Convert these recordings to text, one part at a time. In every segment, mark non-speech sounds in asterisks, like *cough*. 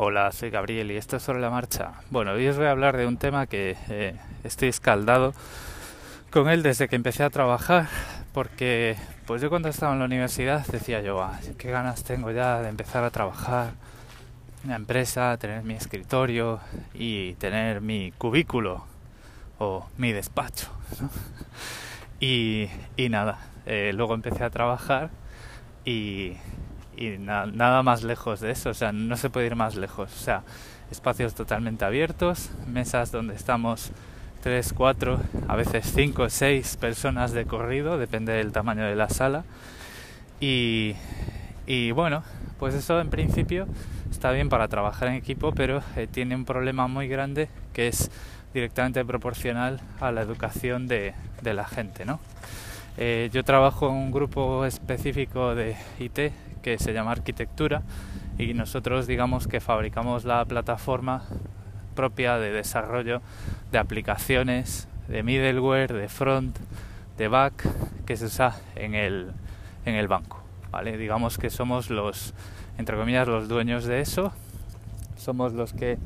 Hola, soy Gabriel y esto es sobre la marcha. Bueno, hoy os voy a hablar de un tema que eh, estoy escaldado con él desde que empecé a trabajar, porque pues yo cuando estaba en la universidad decía yo, qué ganas tengo ya de empezar a trabajar en la empresa, tener mi escritorio y tener mi cubículo o mi despacho. *laughs* Y, y, nada, eh, luego empecé a trabajar y, y nada más lejos de eso, o sea, no se puede ir más lejos, o sea, espacios totalmente abiertos, mesas donde estamos tres, cuatro, a veces cinco, seis personas de corrido, depende del tamaño de la sala. Y, y bueno, pues eso en principio está bien para trabajar en equipo, pero eh, tiene un problema muy grande que es directamente proporcional a la educación de, de la gente, ¿no? Eh, yo trabajo en un grupo específico de IT que se llama arquitectura y nosotros digamos que fabricamos la plataforma propia de desarrollo de aplicaciones de middleware, de front, de back que se usa en el, en el banco. ¿vale? Digamos que somos los, entre comillas, los dueños de eso. Somos los que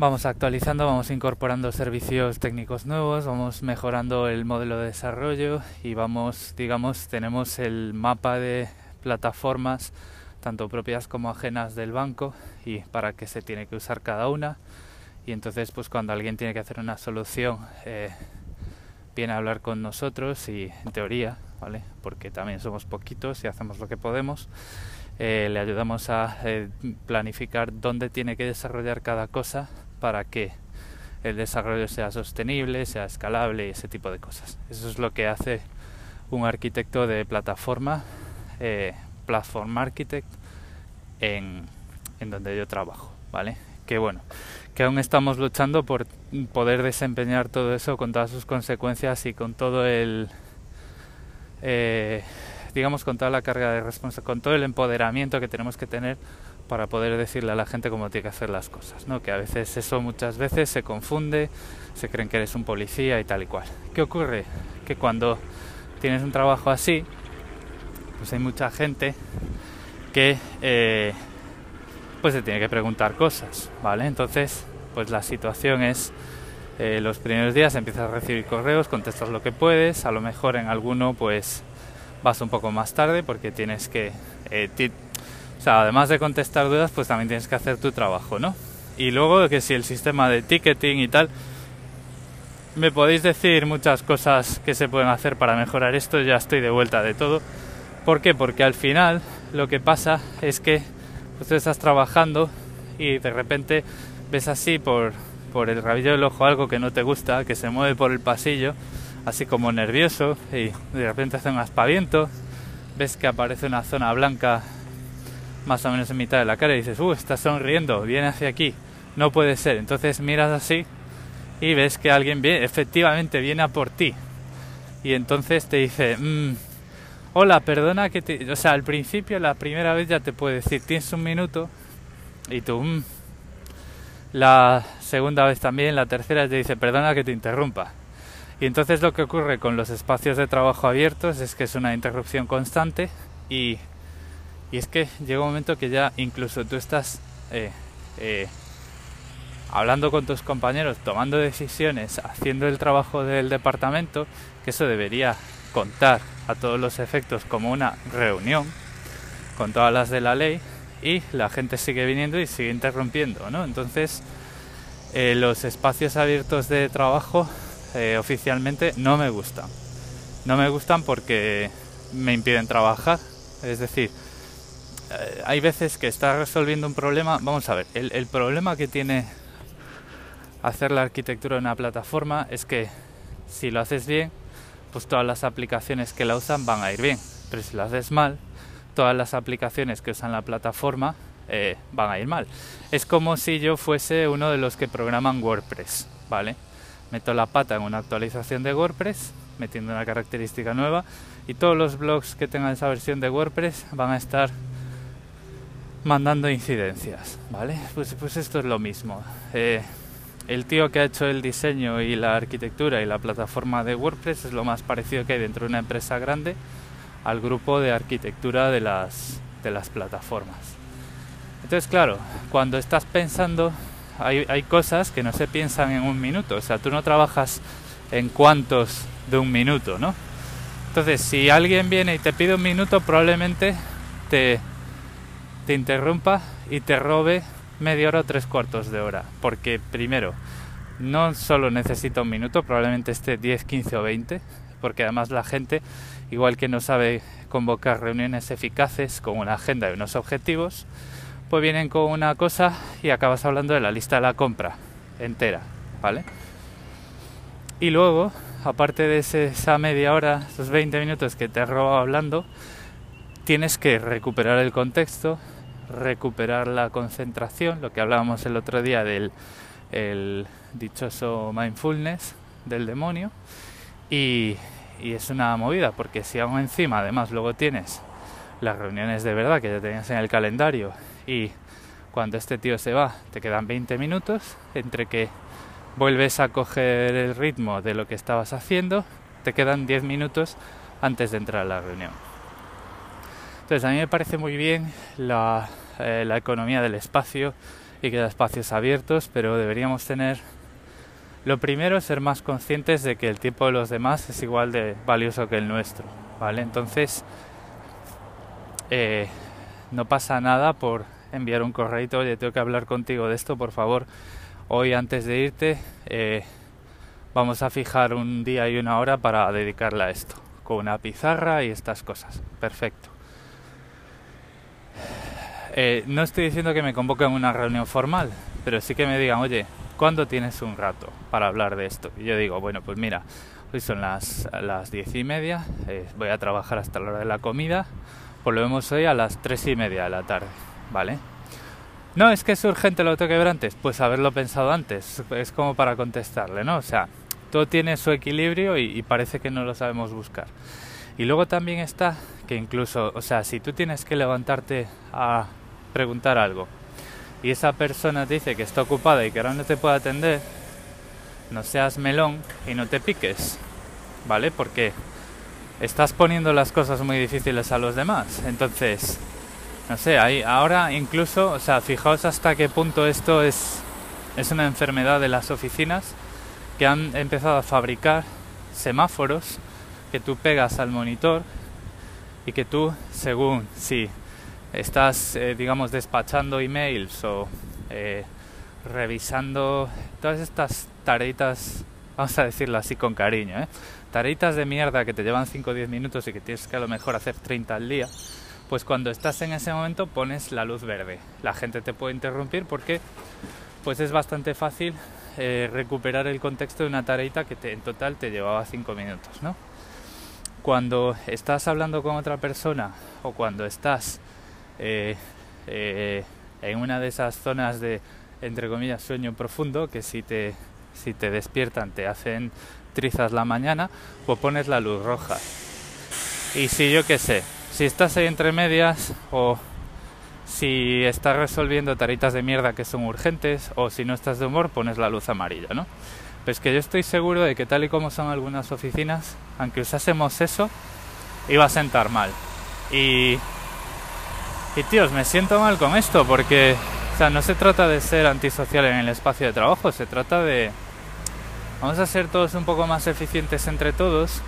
vamos actualizando, vamos incorporando servicios técnicos nuevos, vamos mejorando el modelo de desarrollo y vamos, digamos, tenemos el mapa de plataformas tanto propias como ajenas del banco y para qué se tiene que usar cada una. Y entonces pues cuando alguien tiene que hacer una solución eh, viene a hablar con nosotros y en teoría vale porque también somos poquitos y hacemos lo que podemos eh, le ayudamos a eh, planificar dónde tiene que desarrollar cada cosa para que el desarrollo sea sostenible sea escalable y ese tipo de cosas eso es lo que hace un arquitecto de plataforma eh, Platform Architect en, en donde yo trabajo, ¿vale? Que bueno, que aún estamos luchando por poder desempeñar todo eso con todas sus consecuencias y con todo el eh, digamos con toda la carga de responsabilidad, con todo el empoderamiento que tenemos que tener para poder decirle a la gente cómo tiene que hacer las cosas, ¿no? Que a veces eso muchas veces se confunde, se creen que eres un policía y tal y cual. ¿Qué ocurre? Que cuando tienes un trabajo así, pues hay mucha gente que eh, pues se tiene que preguntar cosas, ¿vale? Entonces, pues la situación es eh, los primeros días empiezas a recibir correos, contestas lo que puedes, a lo mejor en alguno pues vas un poco más tarde porque tienes que, eh, o sea, además de contestar dudas, pues también tienes que hacer tu trabajo, ¿no? Y luego que si el sistema de ticketing y tal, me podéis decir muchas cosas que se pueden hacer para mejorar esto, ya estoy de vuelta de todo ¿Por qué? Porque al final lo que pasa es que pues, tú estás trabajando y de repente ves así por, por el rabillo del ojo algo que no te gusta, que se mueve por el pasillo, así como nervioso, y de repente hace un aspaviento, ves que aparece una zona blanca más o menos en mitad de la cara y dices, uh, está sonriendo, viene hacia aquí, no puede ser. Entonces miras así y ves que alguien viene, efectivamente viene a por ti. Y entonces te dice, mmm, Hola, perdona que te... O sea, al principio, la primera vez ya te puede decir, tienes un minuto y tú... Mm". La segunda vez también, la tercera te dice, perdona que te interrumpa. Y entonces lo que ocurre con los espacios de trabajo abiertos es que es una interrupción constante y, y es que llega un momento que ya incluso tú estás eh, eh, hablando con tus compañeros, tomando decisiones, haciendo el trabajo del departamento, que eso debería contar a todos los efectos como una reunión con todas las de la ley y la gente sigue viniendo y sigue interrumpiendo, ¿no? Entonces, eh, los espacios abiertos de trabajo oficialmente no me gustan. No me gustan porque me impiden trabajar. Es decir, hay veces que estás resolviendo un problema. Vamos a ver, el, el problema que tiene hacer la arquitectura en una plataforma es que si lo haces bien, pues todas las aplicaciones que la usan van a ir bien. Pero si lo haces mal, todas las aplicaciones que usan la plataforma eh, van a ir mal. Es como si yo fuese uno de los que programan WordPress, ¿vale? Meto la pata en una actualización de WordPress, metiendo una característica nueva, y todos los blogs que tengan esa versión de WordPress van a estar mandando incidencias, ¿vale? Pues, pues esto es lo mismo. Eh, el tío que ha hecho el diseño y la arquitectura y la plataforma de WordPress es lo más parecido que hay dentro de una empresa grande al grupo de arquitectura de las, de las plataformas. Entonces, claro, cuando estás pensando, hay, hay cosas que no se piensan en un minuto. O sea, tú no trabajas en cuantos de un minuto, ¿no? Entonces, si alguien viene y te pide un minuto, probablemente te, te interrumpa y te robe media hora o tres cuartos de hora. Porque primero, no solo necesita un minuto, probablemente esté 10, 15 o 20, porque además la gente, igual que no sabe convocar reuniones eficaces con una agenda y unos objetivos, pues vienen con una cosa y acabas hablando de la lista de la compra entera, ¿vale? Y luego, aparte de esa media hora, esos 20 minutos que te robado hablando, tienes que recuperar el contexto, recuperar la concentración, lo que hablábamos el otro día del el dichoso mindfulness del demonio, y, y es una movida, porque si aún encima además luego tienes las reuniones de verdad que ya tenías en el calendario y cuando este tío se va te quedan 20 minutos entre que vuelves a coger el ritmo de lo que estabas haciendo, te quedan 10 minutos antes de entrar a la reunión. Entonces a mí me parece muy bien la, eh, la economía del espacio y que haya espacios abiertos, pero deberíamos tener lo primero ser más conscientes de que el tiempo de los demás es igual de valioso que el nuestro, ¿vale? Entonces, eh, no pasa nada por enviar un correo, oye, tengo que hablar contigo de esto, por favor, hoy antes de irte, eh, vamos a fijar un día y una hora para dedicarle a esto, con una pizarra y estas cosas. Perfecto. Eh, no estoy diciendo que me convoquen una reunión formal, pero sí que me digan, oye, ¿cuándo tienes un rato para hablar de esto? Y yo digo, bueno, pues mira, hoy son las, las diez y media, eh, voy a trabajar hasta la hora de la comida, volvemos hoy a las tres y media de la tarde, ¿vale? No, es que es urgente lo tengo que ver antes, pues haberlo pensado antes, es como para contestarle, ¿no? O sea, todo tiene su equilibrio y, y parece que no lo sabemos buscar. Y luego también está que incluso, o sea, si tú tienes que levantarte a preguntar algo, y esa persona dice que está ocupada y que ahora no te puede atender, no seas melón y no te piques, ¿vale? Porque estás poniendo las cosas muy difíciles a los demás. Entonces, no sé, ahí ahora incluso, o sea, fijaos hasta qué punto esto es, es una enfermedad de las oficinas que han empezado a fabricar semáforos que tú pegas al monitor y que tú, según si estás, eh, digamos, despachando emails o eh, revisando todas estas tareitas, vamos a decirlo así con cariño, ¿eh? tareitas de mierda que te llevan 5 o 10 minutos y que tienes que a lo mejor hacer 30 al día, pues cuando estás en ese momento pones la luz verde. La gente te puede interrumpir porque pues es bastante fácil eh, recuperar el contexto de una tareita que te, en total te llevaba 5 minutos, ¿no? Cuando estás hablando con otra persona o cuando estás eh, eh, en una de esas zonas de, entre comillas, sueño profundo, que si te, si te despiertan te hacen trizas la mañana, pues pones la luz roja. Y si yo qué sé, si estás ahí entre medias o si estás resolviendo taritas de mierda que son urgentes o si no estás de humor, pones la luz amarilla, ¿no? Pues que yo estoy seguro de que tal y como son algunas oficinas, aunque usásemos eso, iba a sentar mal. Y y tíos, me siento mal con esto porque, o sea, no se trata de ser antisocial en el espacio de trabajo, se trata de... Vamos a ser todos un poco más eficientes entre todos.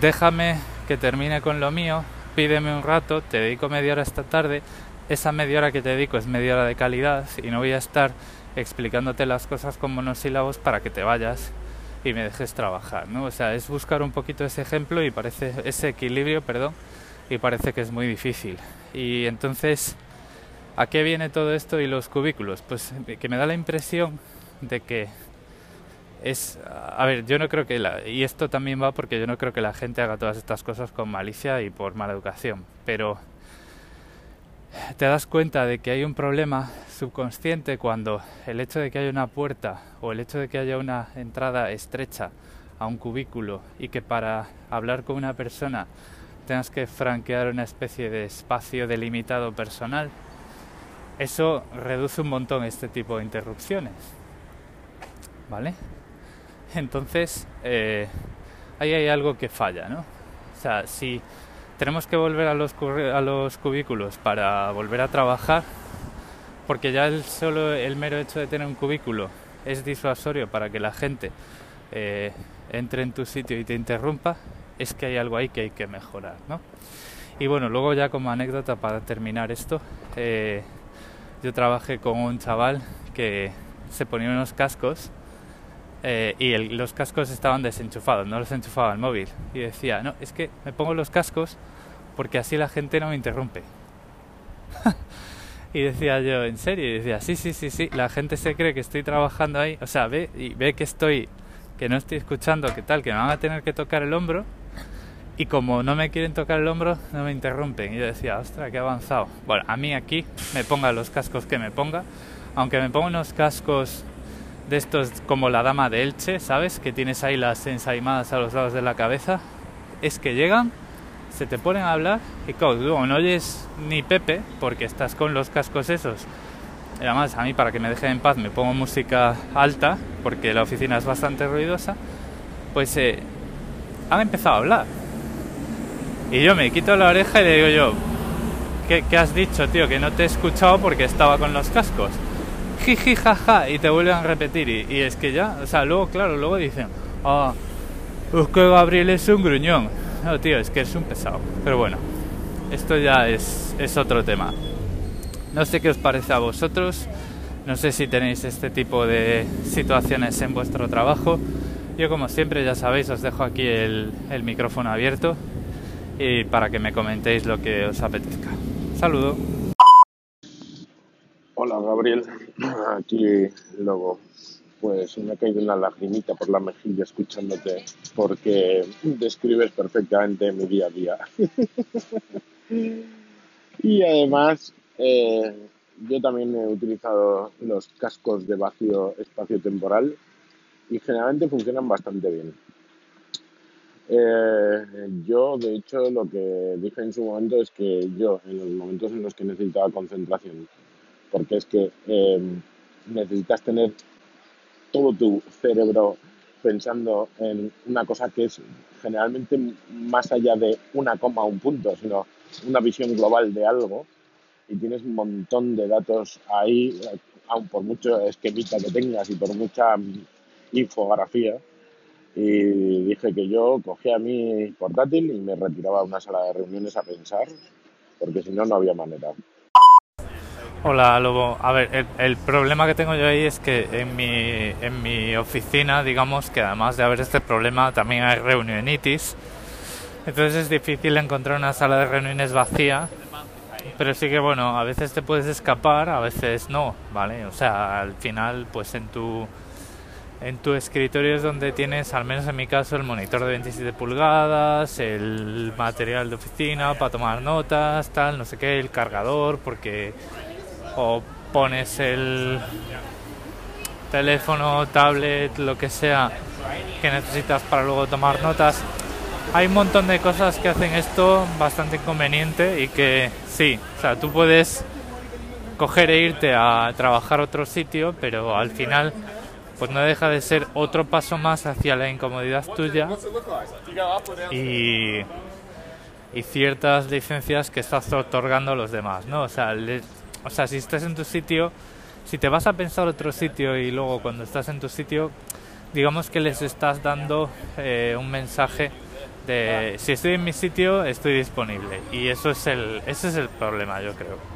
Déjame que termine con lo mío, pídeme un rato, te dedico media hora esta tarde. Esa media hora que te dedico es media hora de calidad y no voy a estar explicándote las cosas con monosílabos para que te vayas y me dejes trabajar, ¿no? O sea, es buscar un poquito ese ejemplo y parece ese equilibrio, perdón, y parece que es muy difícil. Y entonces, ¿a qué viene todo esto y los cubículos? Pues que me da la impresión de que es, a ver, yo no creo que, la, y esto también va porque yo no creo que la gente haga todas estas cosas con malicia y por mala educación, pero te das cuenta de que hay un problema subconsciente cuando el hecho de que haya una puerta o el hecho de que haya una entrada estrecha a un cubículo y que para hablar con una persona tengas que franquear una especie de espacio delimitado personal, eso reduce un montón este tipo de interrupciones. ¿Vale? Entonces, eh, ahí hay algo que falla, ¿no? O sea, si tenemos que volver a los, a los cubículos para volver a trabajar, porque ya el solo el mero hecho de tener un cubículo es disuasorio para que la gente eh, entre en tu sitio y te interrumpa, es que hay algo ahí que hay que mejorar, ¿no? Y bueno, luego ya como anécdota para terminar esto, eh, yo trabajé con un chaval que se ponía unos cascos eh, y los cascos estaban desenchufados, no los enchufaba el móvil. Y decía, no, es que me pongo los cascos porque así la gente no me interrumpe. *laughs* y decía yo, ¿en serio? Y decía, sí, sí, sí, sí, la gente se cree que estoy trabajando ahí, o sea, ve y ve que estoy, que no estoy escuchando, que tal, que me van a tener que tocar el hombro. Y como no me quieren tocar el hombro, no me interrumpen. Y yo decía, ostra, qué avanzado. Bueno, a mí aquí me ponga los cascos que me ponga, aunque me ponga unos cascos de estos como la dama de Elche, ¿sabes? Que tienes ahí las ensaimadas a los lados de la cabeza. Es que llegan, se te ponen a hablar y claro, no oyes ni Pepe porque estás con los cascos esos. Y además, a mí para que me dejen en paz me pongo música alta porque la oficina es bastante ruidosa. Pues eh, han empezado a hablar. Y yo me quito la oreja y le digo yo, ¿qué, ¿qué has dicho, tío? Que no te he escuchado porque estaba con los cascos jiji, jaja, y te vuelven a repetir. Y, es que ya, o sea, luego, claro, luego dicen, ah, es que Gabriel es un gruñón. No, tío, es que es un pesado. Pero bueno, esto ya es, es otro tema. No sé qué os parece a vosotros. No sé si tenéis este tipo de situaciones en vuestro trabajo. Yo como siempre ya sabéis os dejo aquí el, el micrófono abierto y para que me comentéis lo que os apetezca. Saludo. Hola Gabriel, *clears throat* aquí luego pues me ha caído una lagrimita por la mejilla escuchándote porque describes perfectamente mi día a día. *laughs* y además eh, yo también he utilizado los cascos de vacío espacio-temporal y generalmente funcionan bastante bien. Eh, yo, de hecho, lo que dije en su momento es que yo, en los momentos en los que necesitaba concentración, porque es que em, necesitas tener todo tu cerebro pensando en una cosa que es generalmente más allá de una coma un punto, sino una visión global de algo y tienes un montón de datos ahí, aun por mucho esquemita que tengas y por mucha infografía. Y dije que yo cogía mi portátil y me retiraba a una sala de reuniones a pensar, porque si no, no había manera. Hola Lobo, a ver, el, problema que tengo yo ahí es que en mi, en mi oficina, digamos que además de haber este problema, también hay reunionitis. Entonces es difícil encontrar una sala de reuniones vacía, pero sí que bueno, a veces te puedes escapar, a veces no, ¿vale? O sea, al final, pues en tu, en tu escritorio es donde tienes, al menos en mi caso, el monitor de 27 pulgadas, el material de oficina para tomar notas, tal, no sé qué, el cargador, porque o pones el teléfono, tablet, lo que sea que necesitas para luego tomar notas. Hay un montón de cosas que hacen esto bastante inconveniente y que sí, o sea, tú puedes coger e irte a trabajar a otro sitio, pero al final pues no deja de ser otro paso más hacia la incomodidad tuya y, y ciertas licencias que estás otorgando a los demás, ¿no? O sea, o sea, si estás en tu sitio, si te vas a pensar otro sitio y luego cuando estás en tu sitio, digamos que les estás dando eh, un mensaje de si estoy en mi sitio, estoy disponible. Y eso es el, ese es el problema, yo creo.